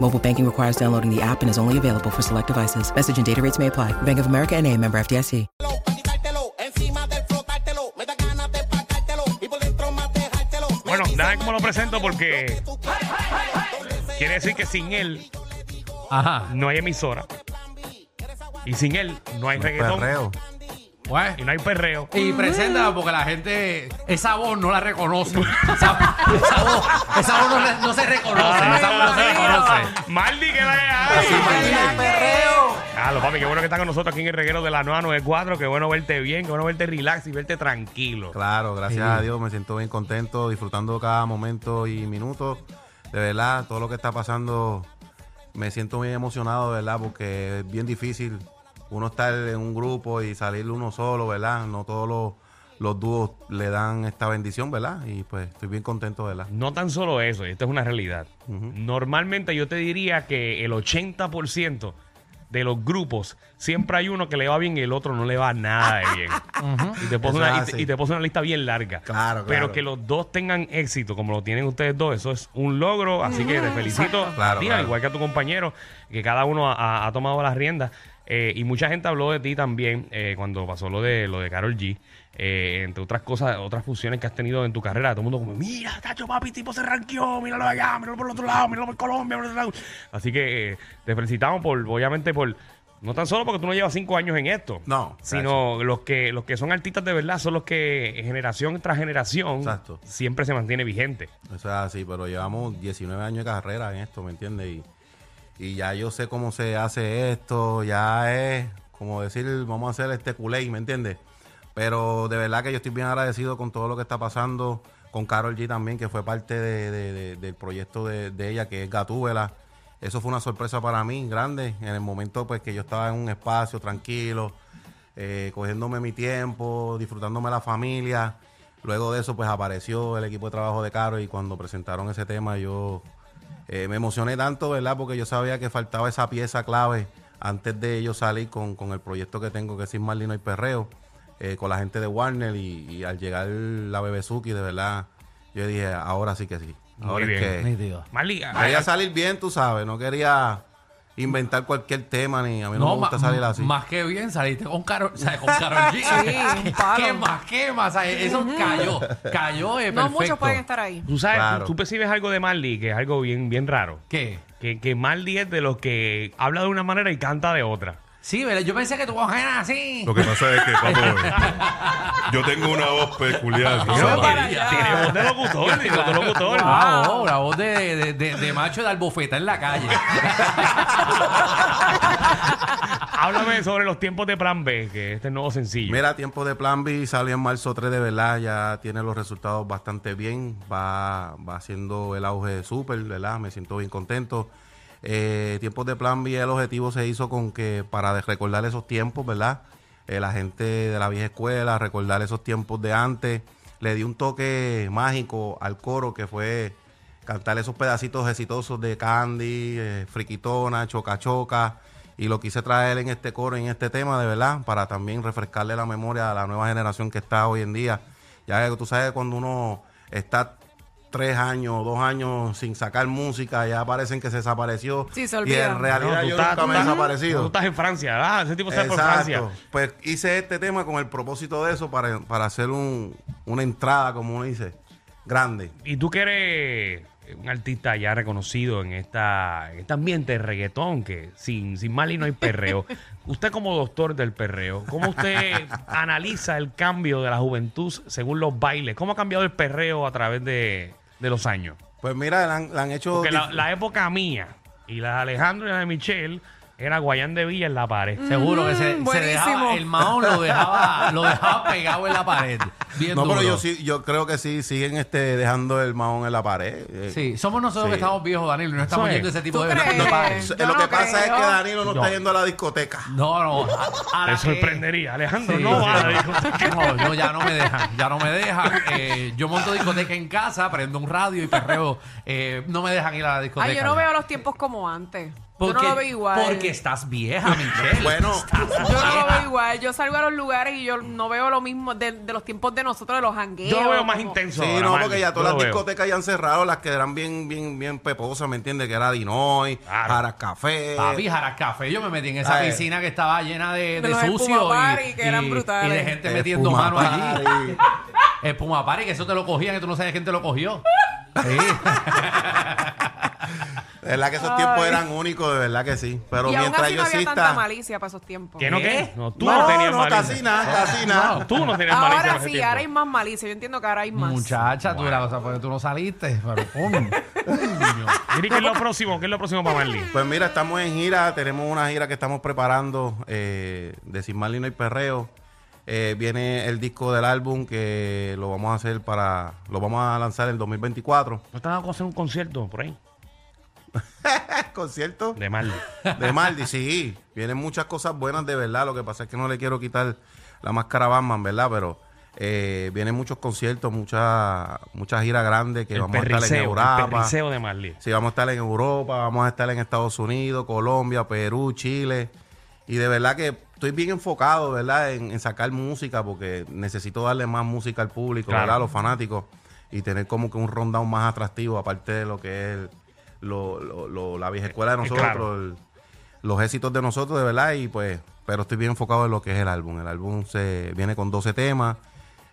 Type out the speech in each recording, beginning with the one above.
Mobile banking requires downloading the app and is only available for select devices. Message and data rates may apply. Bank of America and a member FDIC. pa' quitártelo, encima del flotártelo, me da ganas de pagártelo y por dentro más dejártelo. Bueno, nada como lo presento porque quiere decir que sin él Ajá. no hay emisora. Y sin él no hay reggaetón. Perreo. Pues, Y no hay perreo. y presenta porque la gente, esa voz no la reconoce. Esa, esa voz, esa voz no, re- no se reconoce. esa voz no se reconoce. Maldi, que vaya. Claro, papi, qué bueno que está con nosotros aquí en el reguero de la 994. Qué bueno verte bien, qué bueno verte relax y verte tranquilo. Claro, gracias a Dios me siento bien contento, disfrutando cada momento y minuto. De verdad, todo lo que está pasando, me siento bien emocionado, de verdad, porque es bien difícil uno estar en un grupo y salir uno solo, ¿verdad? No todos los, los dúos le dan esta bendición, ¿verdad? Y pues estoy bien contento, ¿verdad? No tan solo eso, y esto es una realidad. Normalmente yo te diría que el 80% de los grupos siempre hay uno que le va bien y el otro no le va nada de bien. y, te una, y te- así. y te puse una lista bien larga. Claro, Pero claro. que los dos tengan éxito como lo tienen ustedes dos, eso es un logro. Así que te felicito, Claro, a ti, claro. al igual que a tu compañero, que cada uno ha, ha tomado las riendas. Eh, y mucha gente habló de ti también eh, cuando pasó lo de lo de Carol G. Eh, entre otras cosas, otras fusiones que has tenido en tu carrera. Todo el mundo como, mira, tacho papi, tipo se ranqueó, míralo allá, míralo por el otro lado, míralo por Colombia, por el otro lado. Así que eh, te felicitamos por, obviamente, por, no tan solo porque tú no llevas cinco años en esto. No, Sino los que, los que son artistas de verdad son los que generación tras generación Exacto. siempre se mantiene vigente. Eso es así, pero llevamos 19 años de carrera en esto, ¿me entiendes? Y, y ya yo sé cómo se hace esto, ya es como decir, vamos a hacer este culé, ¿me entiendes? Pero de verdad que yo estoy bien agradecido con todo lo que está pasando, con Carol G también, que fue parte de- de- de- del proyecto de, ella, que es Gatúbela. Eso fue una sorpresa para mí, grande, en el momento pues que yo estaba en un espacio tranquilo, eh, cogiéndome mi tiempo, disfrutándome la familia. Luego de eso, pues apareció el equipo de trabajo de Caro y cuando presentaron ese tema, yo eh, me emocioné tanto, ¿verdad? Porque yo sabía que faltaba esa pieza clave antes de yo salir con, con el proyecto que tengo, que es Sin Marlino y Perreo, eh, con la gente de Warner y, y al llegar la Bebezuki, de verdad, yo dije, ahora sí que sí. Muy Ahora bien. es que. Marley, quería salir bien, tú sabes, no quería inventar cualquier tema, ni a mí no, me gusta salir así. Más que bien, saliste con Carol, ¿sabes? Con Carol G. Sí. ¿Qué más? ¿Qué más? ¿Sabes? Eso cayó. Cayó eh, No perfecto. muchos pueden estar ahí. Tú sabes, Claro. tú, tú percibes algo de Marley que es algo bien, bien raro. ¿Qué? Que, que Marley es de los que habla de una manera y canta de otra. Sí, ¿verdad? yo pensé que tu voz era así. Lo que pasa es que, papo, yo tengo una voz peculiar. ¿tú Tiene sabes? para allá. tiene voz de locutor, de locutor. Ah, oh, la voz de, de, de, de macho de albofeta en la calle. Háblame sobre los tiempos de Plan B, que este es el nuevo sencillo. Mira, tiempo de plan B salió en marzo 3 de verdad, ya tiene los resultados bastante bien, va, va haciendo el auge súper, ¿verdad? Me siento bien contento. Eh, tiempos de plan B, el objetivo se hizo con que para recordar esos tiempos, ¿verdad? Eh, la gente de la vieja escuela, recordar esos tiempos de antes, le di un toque mágico al coro que fue cantar esos pedacitos exitosos de Candy, eh, Friquitona, Choca Choca, y lo quise traer en este coro, en este tema, de verdad, para también refrescarle la memoria a la nueva generación que está hoy en día. Ya que tú sabes, cuando uno está tres años, dos años sin sacar música, ya parecen que se desapareció. Sí, se y olvidan. en realidad No, tú yo estás- nunca tú me he desaparecido. Tú estás en Francia, ah, ese tipo está por Francia. Pues hice este tema con el propósito de eso, para, para hacer un, una entrada, como uno dice, grande. Y tú que eres un artista ya reconocido en, esta, en este ambiente de reggaetón, que sin, sin Marley no hay perreo. usted como doctor del perreo, ¿cómo usted analiza el cambio de la juventud según los bailes? ¿Cómo ha cambiado el perreo a través de, de los años? Pues mira, la han, la han hecho. Porque la, la época mía y la de Alejandro y la de Michelle era Guayán de Villa en la pared. Seguro que se, se buenísimo. dejaba, el maón lo dejaba, lo dejaba pegado en la pared. Bien No, pero duro. yo sí, yo creo que sí siguen este dejando el mahón en la pared. Eh, Sí, somos nosotros Sí. que estamos viejos, Danilo, y no estamos Eso es. yendo a ese tipo ¿Tú de crees? pares. eh, Yo lo no que pasa es creo. que Danilo no, No. está yendo a la discoteca. No, no. a- a la Te que- sorprendería. Alejandro, Sí, no sí. va a la discoteca. No, no, ya no me dejan, ya no me dejan. Eh, yo monto discoteca en casa, prendo un radio y perreo. Eh, no me dejan ir a la discoteca. Ay, yo no ya. veo los tiempos como antes. Porque, yo no lo veo igual. Porque estás vieja, Michelle. Bueno, Yo no lo veo igual. Yo salgo a los lugares y yo no veo lo mismo de, de los tiempos de nosotros, de los jangueos. Yo lo veo más como- intenso. sí, ahora, no, porque ya todas las veo. discotecas ya han cerrado, las que eran bien, bien, bien peposas, ¿me entiendes? Que era Dinoy, Claro. Jaras Café. Papi, Jaras Café, yo me metí en esa Ay. piscina que estaba llena de, De de los sucio y, que eran y- brutales. y de gente Espuma metiendo mano allí. Espuma Party, que eso te lo cogían y tú no sabes quién te lo cogió. Sí. De verdad que esos tiempos eran únicos, de verdad que sí. Pero y aún mientras así yo no había tanta malicia para esos tiempos. ¿Que no ¿Qué? qué? No, tú no, no, tenías no, malicia. casi nada, casi nada. Tú no tenías malicia en Ahora ese sí, tiempo. ahora hay más malicia. Yo entiendo que ahora hay más. Muchacha, tú eras, o sea, porque tú no saliste. Pero, coño. Mire, ¿qué es lo próximo? ¿Qué es lo próximo para Marley? Pues mira, estamos en gira, tenemos una gira que estamos preparando eh, de Sin Más Lino y Perreo. Eh, viene el disco del álbum que lo vamos a hacer para, lo vamos a lanzar en 2024. ¿No dado a hacer un concierto por ahí? Concierto De Marley. de Maldi, sí. Vienen muchas cosas buenas de verdad. Lo que pasa es que no le quiero quitar la máscara a Batman, ¿verdad? Pero eh, vienen muchos conciertos, muchas muchas giras grandes que El vamos a estar en el Europa. perriceo de Marley. Sí, vamos a estar en Europa, vamos a estar en Estados Unidos, Colombia, Perú, Chile. Y de verdad que estoy bien enfocado, ¿verdad? En, en sacar música porque necesito darle más música al público, Claro. ¿verdad? A los fanáticos. Y tener como que un rundown más atractivo, aparte de lo que es el- lo- lo- lo- la vieja escuela de Eh, nosotros, claro. el- los éxitos de nosotros, de verdad. Y pues, pero estoy bien enfocado en lo que es el álbum. El álbum se viene con 12 temas.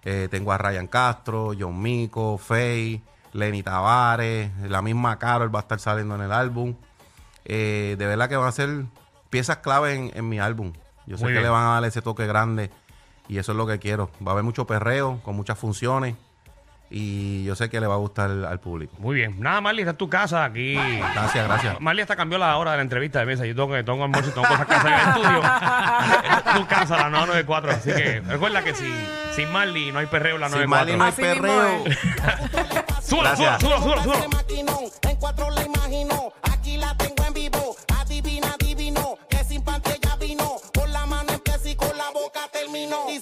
Eh, tengo a Ryan Castro, John Mico, Faye, Lenny Tavares, la misma Carol va a estar saliendo en el álbum. Eh, de verdad que van a ser piezas clave en, en mi álbum. Yo sé que le van a dar ese toque grande y eso es lo que quiero. Va a haber mucho perreo con muchas funciones y yo sé que le va a gustar al, al público. Muy bien. Nada, Marley, esta es tu casa aquí. Gracias, gracias. Marley hasta cambió la hora de la entrevista de mesa. Yo tengo que tengo almuerzo y tengo cosas que hacer en el estudio. Esta es tu casa, la 994. Así que recuerda que si, sin Marley no hay perreo en la Sin 94. Marley no hay Así mismo perreo. Súbalo, súbalo, Gracias. súbalo, súbalo, en cuatro la imagino. Aquí la tengo en vivo. Adivina, adivino. Que sin pantalla vino. Con la mano empieza y con la boca terminó. Dice